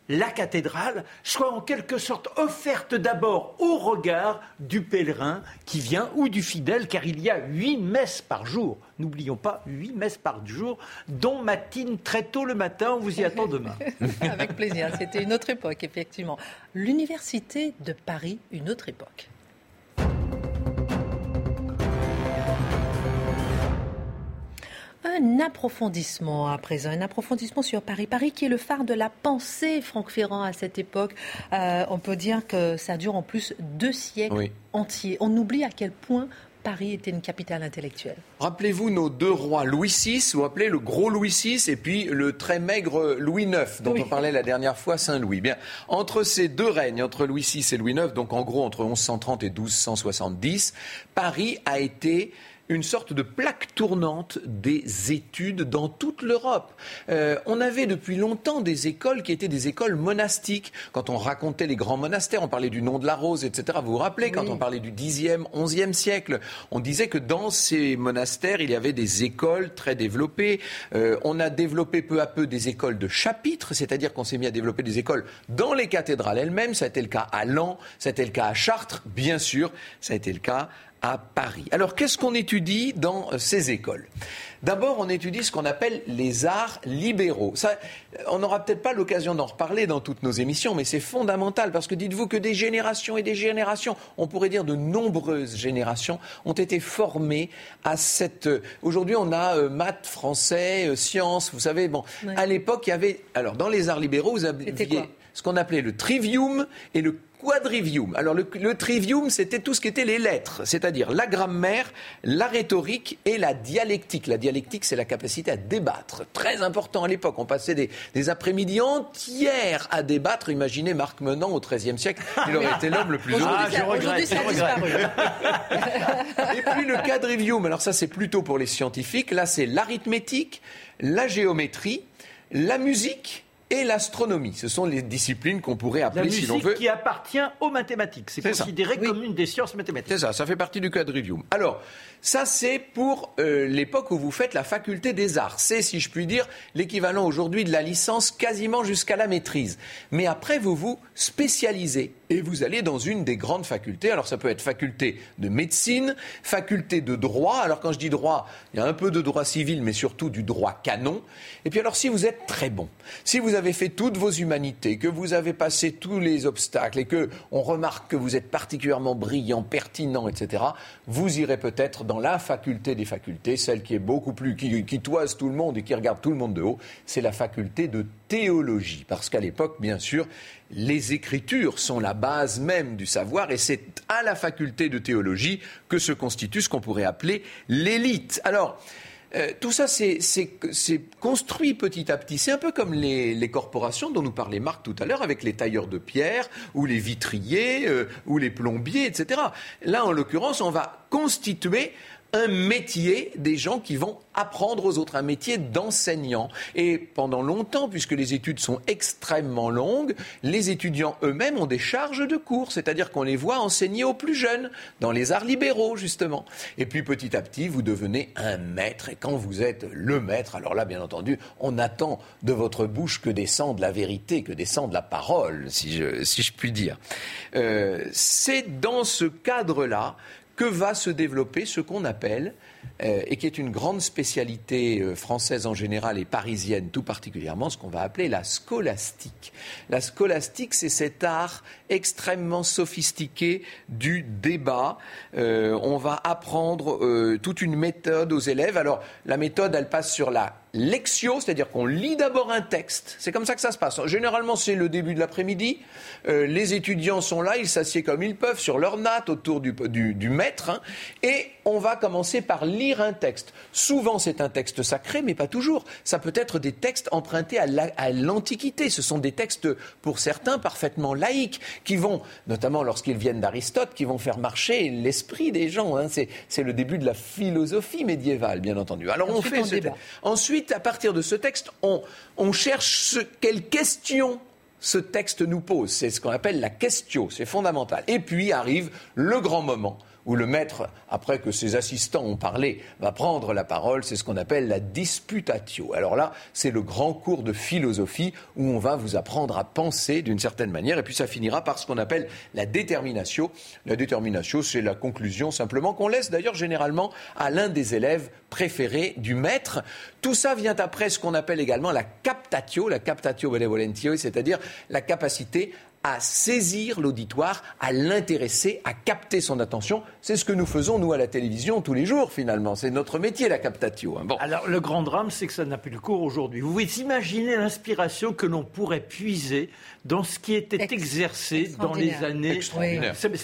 la cathédrale soit en quelque sorte offerte d'abord au regard du pèlerin qui vient ou du fidèle, car il y a huit messes par jour. N'oublions pas, huit messes par jour, dont matine très tôt le matin. On vous y attend (laughs) demain. Avec plaisir. C'était une autre époque, effectivement. L'université de Paris, une autre époque. Un approfondissement à présent, un approfondissement sur Paris. Paris qui est le phare de la pensée, Franck Ferrand, à cette époque. Euh, on peut dire que ça dure en plus deux siècles entiers. On oublie à quel point Paris était une capitale intellectuelle. Rappelez-vous nos deux rois, Louis VI, vous appelez le gros Louis VI, et puis le très maigre Louis IX, dont on parlait la dernière fois, Saint-Louis. Bien, entre ces deux règnes, entre Louis VI et Louis IX, donc en gros entre 1130 et 1270, Paris a été une sorte de plaque tournante des études dans toute l'Europe. Euh, on avait depuis longtemps des écoles qui étaient des écoles monastiques. Quand on racontait les grands monastères, on parlait du nom de la rose, etc. Vous vous rappelez, quand on parlait du 10e, 11e siècle, on disait que dans ces monastères, il y avait des écoles très développées. Euh, on a développé peu à peu des écoles de chapitres, c'est-à-dire qu'on s'est mis à développer des écoles dans les cathédrales elles-mêmes. Ça a été le cas à Lens, ça a été le cas à Chartres, bien sûr, ça a été le cas à Paris. Alors qu'est-ce qu'on étudie dans euh, ces écoles? D'abord, on étudie ce qu'on appelle les arts libéraux. Ça, on n'aura peut-être pas l'occasion d'en reparler dans toutes nos émissions, mais c'est fondamental parce que dites-vous que des générations et des générations, on pourrait dire de nombreuses générations, ont été formées à cette. Euh, aujourd'hui, on a euh, maths, français, sciences. Vous savez, bon, à l'époque, il y avait. Alors, dans les arts libéraux, vous aviez ce qu'on appelait le trivium et le quadrivium. Alors le, trivium, c'était tout ce qui était les lettres, c'est-à-dire la grammaire, la rhétorique et la dialectique. La dialectique, c'est la capacité à débattre. Très important à l'époque. On passait des, après-midi entières à débattre. Imaginez Marc Menant au XIIIe siècle. Il aurait été l'homme le plus heureux. Ah, je regrette, et puis le quadrivium. Alors ça, c'est plutôt pour les scientifiques. Là, c'est l'arithmétique, la géométrie, la musique et l'astronomie. Ce sont les disciplines qu'on pourrait appeler, si l'on veut. qui appartient aux mathématiques. C'est considéré comme une des sciences mathématiques. C'est ça, ça fait partie du quadrivium. Alors, ça, c'est pour euh, l'époque où vous faites la faculté des arts. C'est, si je puis dire, l'équivalent aujourd'hui de la licence quasiment jusqu'à la maîtrise. Mais après, vous vous spécialisez et vous allez dans une des grandes facultés. Alors, ça peut être faculté de médecine, faculté de droit. Alors, quand je dis droit, il y a un peu de droit civil, mais surtout du droit canon. Et puis, alors, si vous êtes très bon, si vous avez fait toutes vos humanités, que vous avez passé tous les obstacles et que on remarque que vous êtes particulièrement brillant, pertinent, etc., vous irez peut-être dans la faculté des facultés, celle qui est beaucoup plus, qui toise tout le monde et qui regarde tout le monde de haut, c'est la faculté de théologie. Parce qu'à l'époque, bien sûr, les écritures sont la base même du savoir et c'est à la faculté de théologie que se constitue ce qu'on pourrait appeler l'élite. Alors, euh, tout ça, c'est construit petit à petit. C'est un peu comme les, corporations dont nous parlait Marc tout à l'heure, avec les tailleurs de pierre, ou les vitriers, euh, ou les plombiers, etc. Là, en l'occurrence, on va constituer un métier des gens qui vont apprendre aux autres, un métier d'enseignant. Et pendant longtemps, puisque les études sont extrêmement longues, les étudiants eux-mêmes ont des charges de cours, c'est-à-dire qu'on les voit enseigner aux plus jeunes, dans les arts libéraux justement. Et puis petit à petit, vous devenez un maître. Et quand vous êtes le maître, alors là, bien entendu, on attend de votre bouche que descende la vérité, que descende la parole, si je, puis dire. Euh, C'est dans ce cadre-là que va se développer ce qu'on appelle, et qui est une grande spécialité euh, française en général et parisienne tout particulièrement, ce qu'on va appeler la scolastique. La scolastique, c'est cet art extrêmement sophistiqué du débat. Euh, on va apprendre toute une méthode aux élèves. Alors, la méthode, elle passe sur la lectio, c'est-à-dire qu'on lit d'abord un texte. C'est comme ça que ça se passe. Généralement, c'est le début de l'après-midi. Euh, les étudiants sont là, ils s'assiedent comme ils peuvent sur leur natte autour du, maître. Hein. et on va commencer par lire un texte. Souvent, c'est un texte sacré, mais pas toujours. Ça peut être des textes empruntés à l'Antiquité. Ce sont des textes, pour certains, parfaitement laïques, qui vont, notamment lorsqu'ils viennent d'Aristote, qui vont faire marcher l'esprit des gens. Hein. C'est le début de la philosophie médiévale, bien entendu. Alors on fait Ensuite, à partir de ce texte, on, cherche quelles questions ce texte nous pose. C'est ce qu'on appelle la question, c'est fondamental. Et puis arrive le grand moment où le maître, après que ses assistants ont parlé, va prendre la parole. C'est ce qu'on appelle la disputatio. Alors là, c'est le grand cours de philosophie où on va vous apprendre à penser d'une certaine manière. Et puis ça finira par ce qu'on appelle la détermination. La détermination, c'est la conclusion simplement qu'on laisse d'ailleurs généralement à l'un des élèves préférés du maître. Tout ça vient après ce qu'on appelle également la captatio, la captatio benevolentio, c'est-à-dire la capacité à saisir l'auditoire, à l'intéresser, à capter son attention. C'est ce que nous faisons, nous, à la télévision, tous les jours, finalement. C'est notre métier, la captatio. Hein. Bon. Alors, le grand drame, c'est que ça n'a plus de cours aujourd'hui. Vous pouvez imaginer l'inspiration que l'on pourrait puiser dans ce qui était exercé dans les années.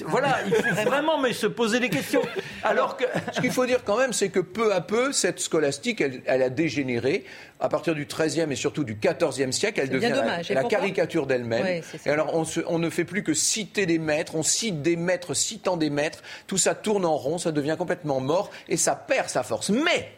Voilà, il faut vraiment mais se poser des questions. (laughs) Alors que. Ce qu'il faut dire quand même, c'est que peu à peu, cette scolastique, elle, a dégénéré. À partir du XIIIe et surtout du XIVe siècle, elle devient la, caricature d'elle-même. et alors, on, on, ne fait plus que citer des maîtres, on cite des maîtres citant des maîtres. Tout ça tourne en rond, ça devient complètement mort et ça perd sa force. Mais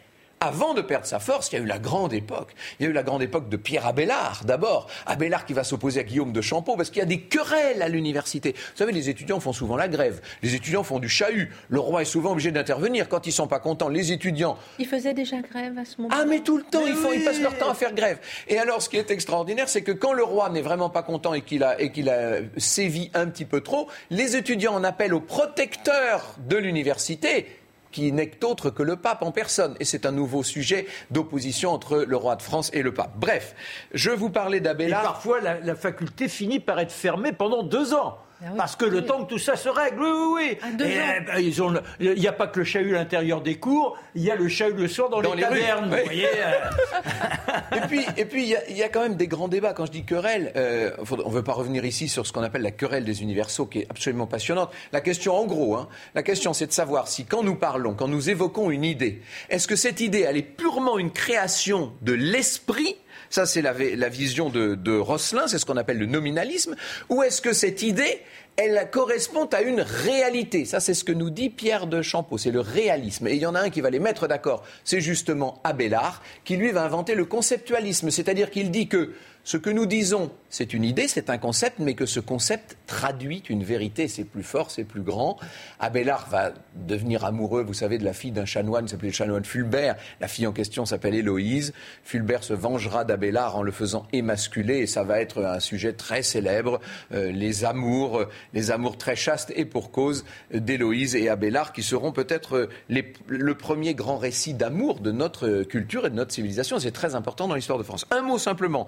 avant de perdre sa force, il y a eu la grande époque. Il y a eu la grande époque de Pierre Abélard, d'abord. Abélard qui va s'opposer à Guillaume de Champeau, parce qu'il y a des querelles à l'université. Vous savez, les étudiants font souvent la grève. Les étudiants font du chahut. Le roi est souvent obligé d'intervenir quand ils sont pas contents. Les étudiants. Ils faisaient déjà grève à ce moment-là. Ah, mais tout le temps, ils, font, ils passent leur temps à faire grève. Et alors, ce qui est extraordinaire, c'est que quand le roi n'est vraiment pas content et qu'il a, et qu'il a sévi un petit peu trop, les étudiants en appellent au protecteur de l'université qui n'est autre que le pape en personne. Et c'est un nouveau sujet d'opposition entre le roi de France et le pape. Bref, je vous parlais d'Abélard. Et parfois, la faculté finit par être fermée pendant deux ans. Ah Parce que le temps que tout ça se règle, oui, oui, oui. Eh ben, il n'y a pas que le chahut à l'intérieur des cours, il y a le chahut le soir dans, les, tavernes, vous voyez. Euh. (laughs) et puis, et puis il, y a, quand même des grands débats. Quand je dis querelle, euh, on ne veut pas revenir ici sur ce qu'on appelle la querelle des universaux, qui est absolument passionnante. La question, en gros, hein, la question, c'est de savoir si quand nous parlons, quand nous évoquons une idée, est-ce que cette idée, elle est purement une création de l'esprit ça, c'est la, vision de, de Rosselin, c'est ce qu'on appelle le nominalisme. Ou est-ce que cette idée, elle correspond à une réalité? Ça, c'est ce que nous dit Pierre de Champeau, c'est le réalisme. Et il y en a un qui va les mettre d'accord, c'est justement Abélard, qui lui va inventer le conceptualisme, c'est-à-dire qu'il dit que ce que nous disons, c'est une idée, c'est un concept, mais que ce concept traduit une vérité, c'est plus fort, c'est plus grand. Abélard va devenir amoureux, vous savez, de la fille d'un chanoine, s'appelait le chanoine Fulbert. La fille en question s'appelle Héloïse. Fulbert se vengera d'Abélard en le faisant émasculer, et ça va être un sujet très célèbre, euh, les amours, les amours très chastes, et pour cause d'Héloïse et Abélard, qui seront peut-être le premier grand récit d'amour de notre culture et de notre civilisation. C'est très important dans l'histoire de France. Un mot simplement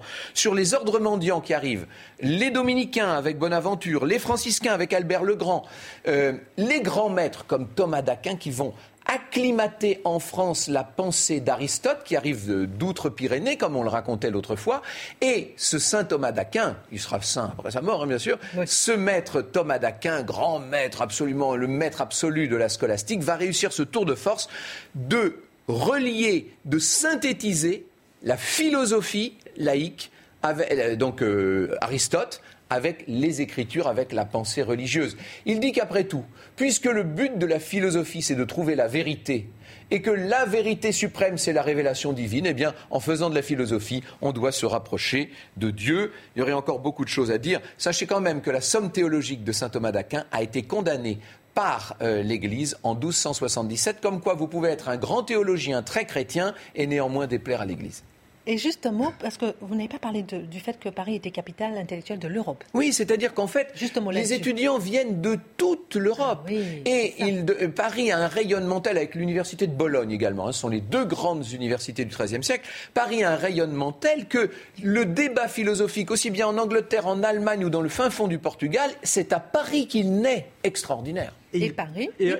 les ordres mendiants qui arrivent, les dominicains avec Bonaventure, les franciscains avec Albert le Grand, euh, les grands maîtres comme Thomas d'Aquin qui vont acclimater en France la pensée d'Aristote, qui arrive d'outre-Pyrénées, comme on le racontait l'autre fois, et ce saint Thomas d'Aquin, il sera saint après sa mort, hein, bien sûr, ce maître Thomas d'Aquin, grand maître absolument, le maître absolu de la scolastique, va réussir ce tour de force de relier, de synthétiser la philosophie laïque euh, donc euh, Aristote, avec les écritures, avec la pensée religieuse. Il dit qu'après tout, puisque le but de la philosophie, c'est de trouver la vérité, et que la vérité suprême, c'est la révélation divine, eh bien, en faisant de la philosophie, on doit se rapprocher de Dieu. Il y aurait encore beaucoup de choses à dire. Sachez quand même que la somme théologique de saint Thomas d'Aquin a été condamnée par euh, l'Église en 1277, comme quoi vous pouvez être un grand théologien très chrétien et néanmoins déplaire à l'Église. Et juste un mot, parce que vous n'avez pas parlé du fait que Paris était capitale intellectuelle de l'Europe. Oui, c'est-à-dire qu'en fait, les étudiants viennent de toute l'Europe. et euh, Paris a un rayonnement tel, avec l'université de Bologne également, hein, ce sont les deux grandes universités du XIIIe siècle, Paris a un rayonnement tel que le débat philosophique, aussi bien en Angleterre, en Allemagne ou dans le fin fond du Portugal, c'est à Paris qu'il naît extraordinaire. Et, Paris et,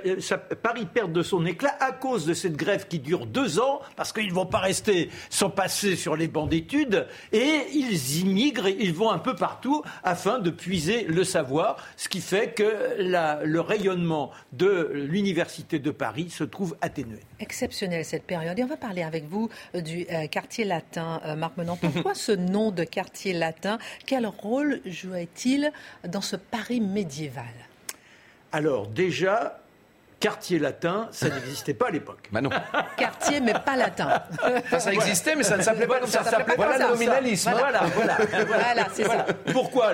Paris perd de son éclat à cause de cette grève qui dure deux ans, parce qu'ils ne vont pas rester sans passer sur les bancs d'études, et ils immigrent, ils vont un peu partout afin de puiser le savoir, ce qui fait que le rayonnement de l'Université de Paris se trouve atténué. Exceptionnelle cette période. Et on va parler avec vous euh, du euh, quartier latin, euh, Marc Menant. Pourquoi (laughs) ce nom de quartier latin? Quel rôle jouait-il dans ce Paris médiéval? Alors déjà, quartier latin, ça n'existait pas à l'époque. Bah non. (laughs) Quartier, mais pas latin. ça existait, mais ça ne s'appelait pas comme ça. Ça s'appelait pas le nominalisme. Voilà, voilà, voilà. (laughs) c'est ça. Pourquoi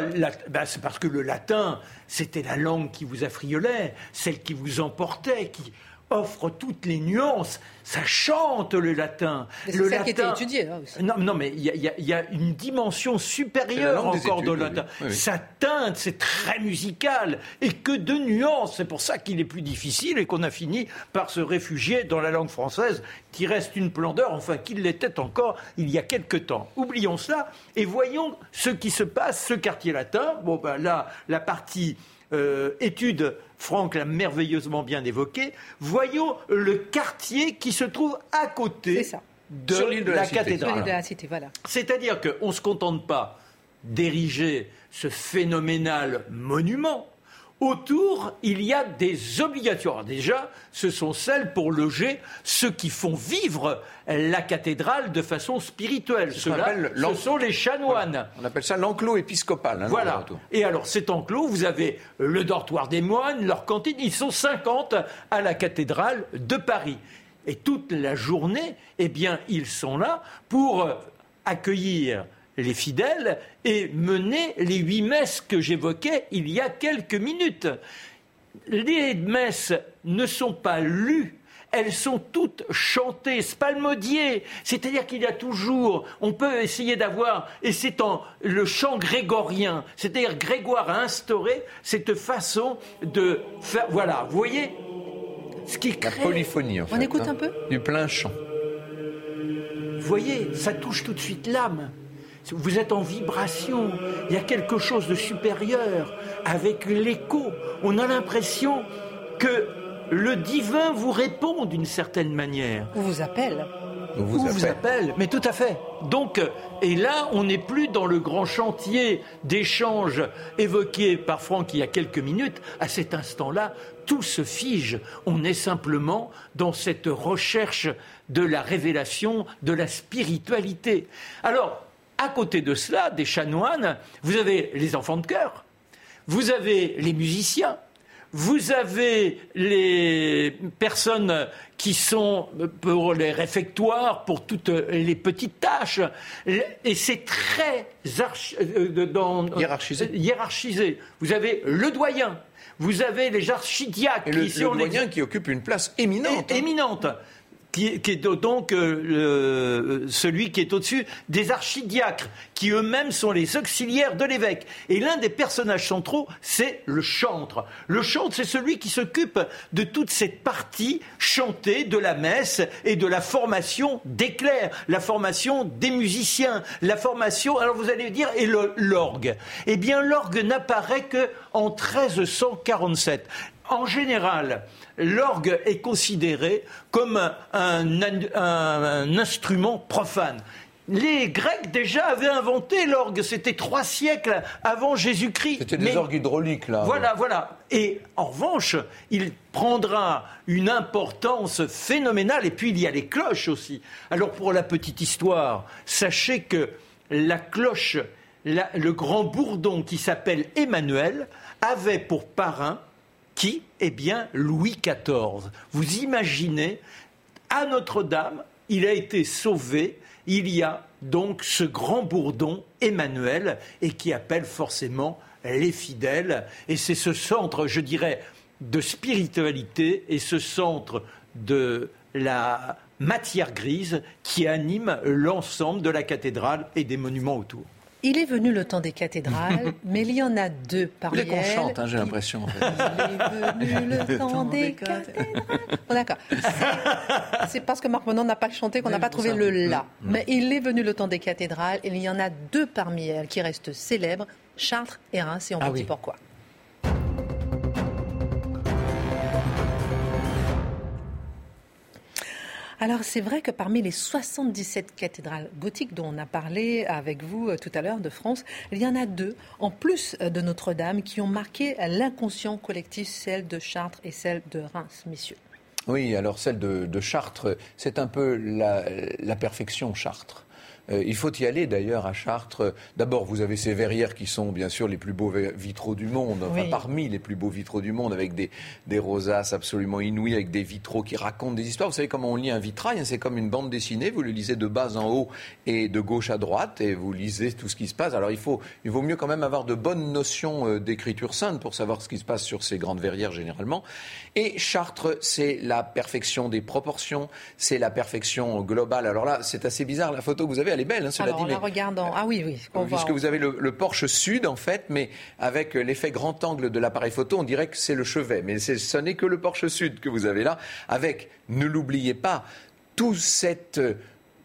bah, C'est parce que le latin, c'était la langue qui vous affriolait, celle qui vous emportait, qui offre toutes les nuances. Ça chante le latin. C'est ça latin... qui était étudié. Hein, non, non, mais il y, a une dimension supérieure encore de latin. Ça teinte, c'est très musical. Et que de nuances. C'est pour ça qu'il est plus difficile et qu'on a fini par se réfugier dans la langue française qui reste une splendeur, enfin qu'il l'était encore il y a quelque temps. Oublions cela et voyons ce qui se passe, ce quartier latin. Bon, ben là, la partie euh, étude, Franck l'a merveilleusement bien évoqué, voyons le quartier qui se trouve à côté de, la, cathédrale. C'est-à-dire qu'on ne se contente pas d'ériger ce phénoménal monument, Autour, il y a des obligations. déjà, ce sont celles pour loger ceux qui font vivre la cathédrale de façon spirituelle. Ce, ce sont les chanoines. On appelle ça l'enclos épiscopal. Hein, voilà. Et alors, cet enclos, vous avez le dortoir des moines, leur cantine. Ils sont 50 à la cathédrale de Paris. Et toute la journée, eh bien, ils sont là pour accueillir les fidèles et mener les huit messes que j'évoquais il y a quelques minutes. Les messes ne sont pas lues elles sont toutes chantées, spalmodiées. C'est-à-dire qu'il y a toujours, on peut essayer d'avoir, et c'est en le chant grégorien, c'est-à-dire Grégoire a instauré cette façon de faire. Voilà, vous voyez ce qui crée. La polyphonie, en fait. On écoute hein. un peu? Du plein chant. Vous voyez, ça touche tout de suite l'âme. Vous êtes en vibration. Il y a quelque chose de supérieur avec l'écho. On a l'impression que le divin vous répond d'une certaine manière. Ou vous appelle. Ou vous, appelle. Mais tout à fait. Donc, et là, on n'est plus dans le grand chantier d'échange évoqué par Franck il y a quelques minutes. À cet instant-là, tout se fige. On est simplement dans cette recherche de la révélation, de la spiritualité. Alors, à côté de cela, des chanoines, vous avez les enfants de chœur, vous avez les musiciens, vous avez les personnes qui sont pour les réfectoires, pour toutes les petites tâches. Et c'est très euh, hiérarchisé. hiérarchisé. Vous avez le doyen, vous avez les archidiacres. Et le, doyen qui occupe une place éminente. Hein. Éminente qui est, donc euh, celui qui est au-dessus des archidiacres, qui eux-mêmes sont les auxiliaires de l'évêque. Et l'un des personnages centraux, c'est le chantre. Le chantre, c'est celui qui s'occupe de toute cette partie chantée de la messe et de la formation des clercs, la formation des musiciens, la formation, alors vous allez dire, et l'orgue. Eh bien, l'orgue n'apparaît qu'en 1347. En général, l'orgue est considéré comme un, instrument profane. Les Grecs déjà avaient inventé l'orgue, c'était trois siècles avant Jésus-Christ. C'était des orgues hydrauliques, là. Voilà, voilà. Et en revanche, il prendra une importance phénoménale, et puis il y a les cloches aussi. Alors pour la petite histoire, sachez que la cloche, le grand bourdon qui s'appelle Emmanuel, avait pour parrain qui Eh bien, Louis XIV. Vous imaginez, à Notre-Dame, il a été sauvé. Il y a donc ce grand bourdon, Emmanuel, et qui appelle forcément les fidèles. Et c'est ce centre, je dirais, de spiritualité et ce centre de la matière grise qui anime l'ensemble de la cathédrale et des monuments autour. Il est venu le temps des cathédrales, (laughs) mais il y en a deux parmi elles. qu'on chante, hein, j'ai l'impression. (laughs) Il est venu le temps des cathédrales. D'accord. C'est parce que Marc Monon n'a pas chanté qu'on n'a pas trouvé le la. Mm. Mais il est venu le temps des cathédrales, et il y en a deux parmi elles qui restent célèbres, Chartres et Reims, et on ah vous dit pourquoi. Alors c'est vrai que parmi les 77 cathédrales gothiques dont on a parlé avec vous euh, tout à l'heure de France, il y en a deux, en plus euh, de Notre-Dame, qui ont marqué l'inconscient collectif, celle de Chartres et celle de Reims, messieurs. Oui, alors celle de, Chartres, c'est un peu la perfection Chartres. Euh, il faut y aller d'ailleurs à Chartres. D'abord, vous avez ces verrières qui sont bien sûr les plus beaux vitraux du monde, enfin parmi les plus beaux vitraux du monde, avec des, des rosaces absolument inouïes, avec des vitraux qui racontent des histoires. Vous savez comment on lit un vitrail hein, C'est comme une bande dessinée. Vous le lisez de bas en haut et de gauche à droite, et vous lisez tout ce qui se passe. Alors il, faut, il vaut mieux quand même avoir de bonnes notions euh, d'écriture sainte pour savoir ce qui se passe sur ces grandes verrières généralement. Et Chartres, c'est la perfection des proportions, c'est la perfection globale. Alors là, c'est assez bizarre. La photo que vous avez, elle est belle, hein, cela Alors, dit. regardant. Ah oui, oui. Puisque vous avez le, porche sud, en fait, mais avec l'effet grand angle de l'appareil photo, on dirait que c'est le chevet. Mais ce n'est que le porche sud que vous avez là, avec, ne l'oubliez pas, tout cette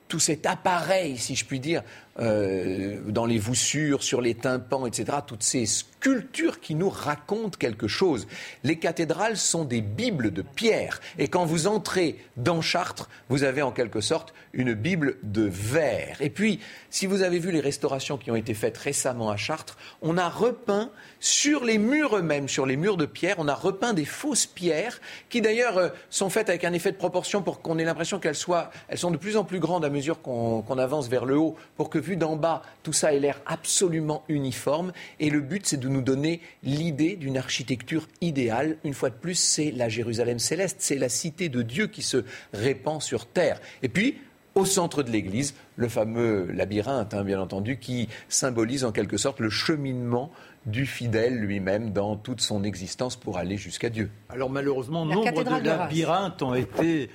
tout cet appareil, si je puis dire, euh, dans les voussures, sur les tympans, etc., toutes ces sculptures qui nous racontent quelque chose. Les cathédrales sont des bibles de pierre. Et quand vous entrez dans Chartres, vous avez en quelque sorte une bible de verre. Et puis, si vous avez vu les restaurations qui ont été faites récemment à Chartres, on a repeint sur les murs eux-mêmes, sur les murs de pierre, on a repeint des fausses pierres qui d'ailleurs euh, sont faites avec un effet de proportion pour qu'on ait l'impression qu'elles soient, elles sont de plus en plus grandes à mesure qu'on avance vers le haut, pour que vu d'en bas, tout ça ait l'air absolument uniforme. Et le but, c'est de nous donner l'idée d'une architecture idéale. Une fois de plus, c'est la Jérusalem céleste, c'est la cité de Dieu qui se répand sur terre. Et puis, au centre de l'église, le fameux labyrinthe, hein, bien entendu, qui symbolise en quelque sorte le cheminement du fidèle lui-même dans toute son existence pour aller jusqu'à Dieu. Alors malheureusement, nombre de labyrinthes ont été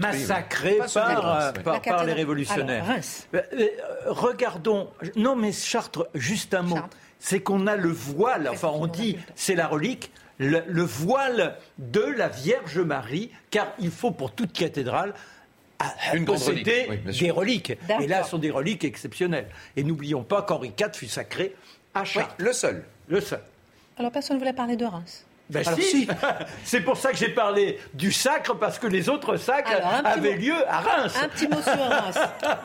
massacrés par, par, les révolutionnaires. Regardons, non mais Chartres, juste un mot, c'est qu'on a le voile, enfin on dit c'est la relique, le, voile de la Vierge Marie, car il faut pour toute cathédrale une posséder des reliques. Et là, ce sont des reliques exceptionnelles. Et n'oublions pas qu'Henri IV fut sacré à Chartres. le seul. Le seul. Alors personne ne voulait parler de Reims. Ben si. (laughs) C'est pour ça que j'ai parlé du sacre, parce que les autres sacres avaient lieu à Reims. Un petit mot sur Reims.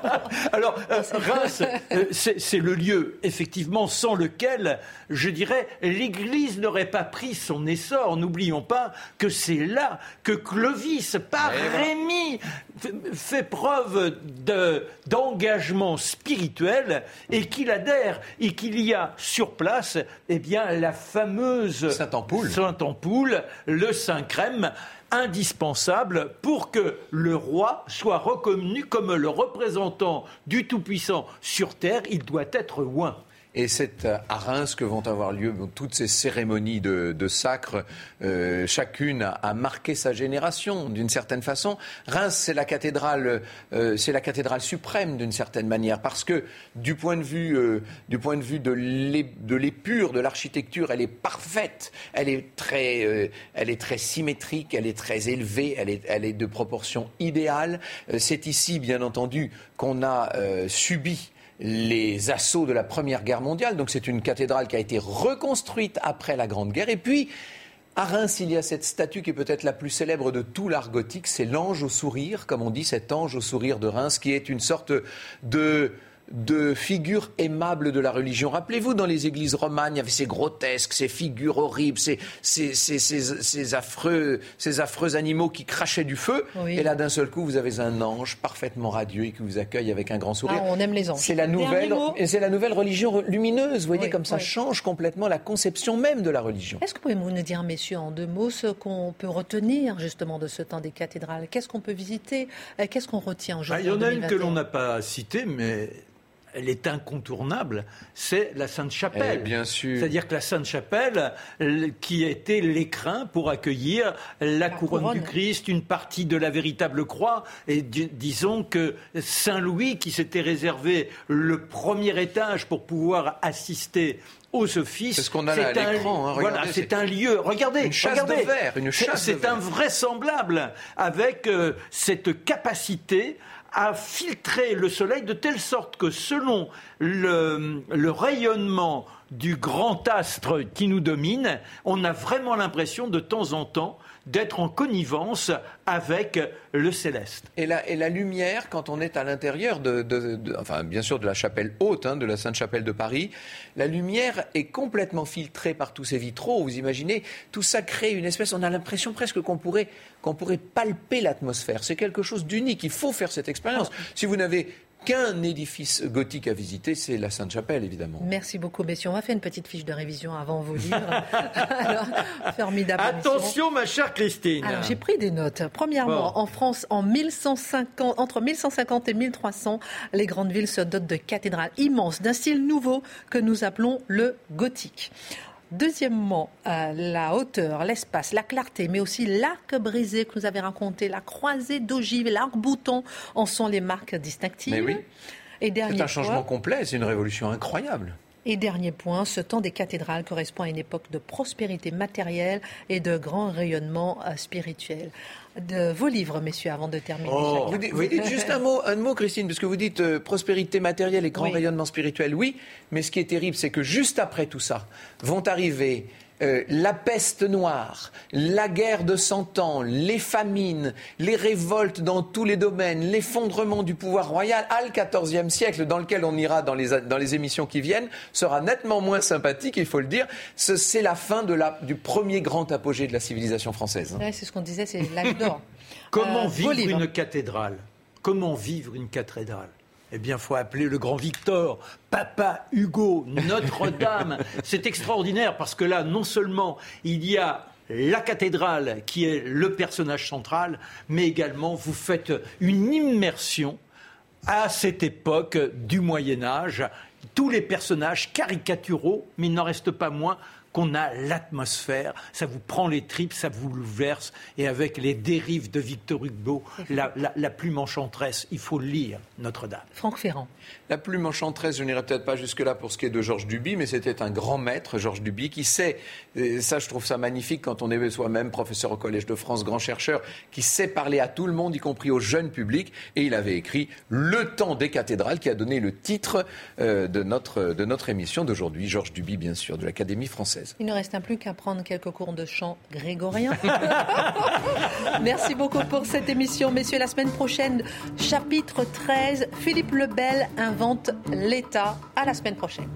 (laughs) Alors, euh, Reims, euh, c'est le lieu, effectivement, sans lequel, je dirais, l'Église n'aurait pas pris son essor. N'oublions pas que c'est là que Clovis, par Rémy, fait preuve d'engagement spirituel et qu'il adhère et qu'il y a sur place, eh bien, la fameuse Saint-Ampoule ampoule le Saint-Crème, indispensable pour que le roi soit reconnu comme le représentant du Tout-Puissant sur terre. Il doit être loin. Et c'est à Reims que vont avoir lieu toutes ces cérémonies de, sacre. Euh, chacune a, marqué sa génération d'une certaine façon. Reims, c'est la cathédrale, euh, c'est la cathédrale suprême d'une certaine manière, parce que du point de vue, euh, du point de vue de l'épure de l'architecture, elle est parfaite. Elle est très, elle est très symétrique, elle est très élevée, elle est, elle est de proportion idéale. c'est ici, bien entendu, qu'on a subi les assauts de la Première Guerre mondiale. Donc c'est une cathédrale qui a été reconstruite après la Grande Guerre. Et puis, à Reims, il y a cette statue qui est peut-être la plus célèbre de tout l'art gothique, c'est l'ange au sourire, comme on dit, cet ange au sourire de Reims, qui est une sorte de de figures aimables de la religion. Rappelez-vous, dans les églises romanes, il y avait ces grotesques, ces figures horribles, ces, ces, affreux, ces affreux animaux qui crachaient du feu. Et là, d'un seul coup, vous avez un ange parfaitement radieux et qui vous accueille avec un grand sourire. Ah, on aime les anges. C'est la nouvelle, c'est la nouvelle religion lumineuse. Vous voyez, comme ça change complètement la conception même de la religion. Est-ce que vous pouvez nous dire, messieurs, en deux mots, ce qu'on peut retenir justement de ce temps des cathédrales? Qu'est-ce qu'on peut visiter? Qu'est-ce qu'on retient aujourd'hui ah, Il y en a une que l'on n'a pas citée, mais elle est incontournable, c'est la Sainte-Chapelle. Eh, bien sûr. C'est-à-dire que la Sainte-Chapelle, qui était l'écrin pour accueillir la, couronne, du Christ, une partie de la véritable croix, et disons que Saint-Louis, qui s'était réservé le premier étage pour pouvoir assister aux offices. C'est ce qu'on a là à l'écran. Hein, voilà, c'est un lieu. Regardez, une chasse regardez. de verre, une chasse C'est invraisemblable avec euh, cette capacité à filtrer le soleil de telle sorte que selon le, rayonnement du grand astre qui nous domine, on a vraiment l'impression de temps en temps d'être en connivence avec le céleste. Et la, la lumière, quand on est à l'intérieur de, enfin, bien sûr, de la chapelle haute, hein, de la Sainte-Chapelle de Paris, la lumière est complètement filtrée par tous ces vitraux. Vous imaginez, tout ça crée une espèce, on a l'impression presque qu'on pourrait, qu'on pourrait palper l'atmosphère. C'est quelque chose d'unique. Il faut faire cette expérience. Si vous n'avez qu'un édifice gothique à visiter, c'est la Sainte-Chapelle, évidemment. Merci beaucoup, messieurs. On va faire une petite fiche de révision avant vos livres. (laughs) Alors, formidable. Attention, ma chère Christine. Alors, j'ai pris des notes. Premièrement, en France, en 1150, entre 1150 et 1300, les grandes villes se dotent de cathédrales immenses d'un style nouveau que nous appelons le gothique. Deuxièmement, euh, la hauteur, l'espace, la clarté, mais aussi l'arc brisé que vous avez raconté, la croisée d'ogives, l'arc-bouton en sont les marques distinctives. Mais oui. C'est un changement complet, c'est une révolution incroyable. Et dernier point, ce temps des cathédrales correspond à une époque de prospérité matérielle et de grand rayonnement euh, spirituel. De vos livres, messieurs, avant de terminer. Oh. vous, dites, juste un mot, un mot, Christine, parce que vous dites euh, prospérité matérielle et grand rayonnement spirituel. Oui, mais ce qui est terrible, c'est que juste après tout ça, vont arriver euh, la peste noire, la guerre de Cent Ans, les famines, les révoltes dans tous les domaines, l'effondrement du pouvoir royal à le XIVe siècle, dans lequel on ira dans les, dans les émissions qui viennent, sera nettement moins sympathique, il faut le dire. C'est la fin de la, du premier grand apogée de la civilisation française. c'est ce qu'on disait, c'est l'âge d'or. (laughs) Comment euh, vivre une cathédrale? Comment vivre une cathédrale? Eh bien, il faut appeler le grand Victor, Papa Hugo, Notre-Dame. (laughs) C'est extraordinaire parce que là, non seulement il y a la cathédrale qui est le personnage central, mais également vous faites une immersion à cette époque du Moyen Âge. Tous les personnages caricaturaux, mais il n'en reste pas moins qu'on a l'atmosphère, ça vous prend les tripes, ça vous le verse, et avec les dérives de Victor Hugo, la, la, plume enchanteresse, il faut lire Notre-Dame. Franck Ferrand. La plume enchanteresse, je n'irai peut-être pas jusque-là pour ce qui est de Georges Duby, mais c'était un grand maître, Georges Duby, qui sait, et ça je trouve ça magnifique quand on est soi-même professeur au Collège de France, grand chercheur, qui sait parler à tout le monde, y compris au jeune public, et il avait écrit Le temps des cathédrales, qui a donné le titre euh, de, notre, de notre émission d'aujourd'hui, Georges Duby, bien sûr, de l'Académie française. Il ne reste plus qu'à prendre quelques cours de chant grégorien. (laughs) Merci beaucoup pour cette émission. Messieurs, la semaine prochaine, chapitre 13, Philippe Lebel invente l'État. À la semaine prochaine.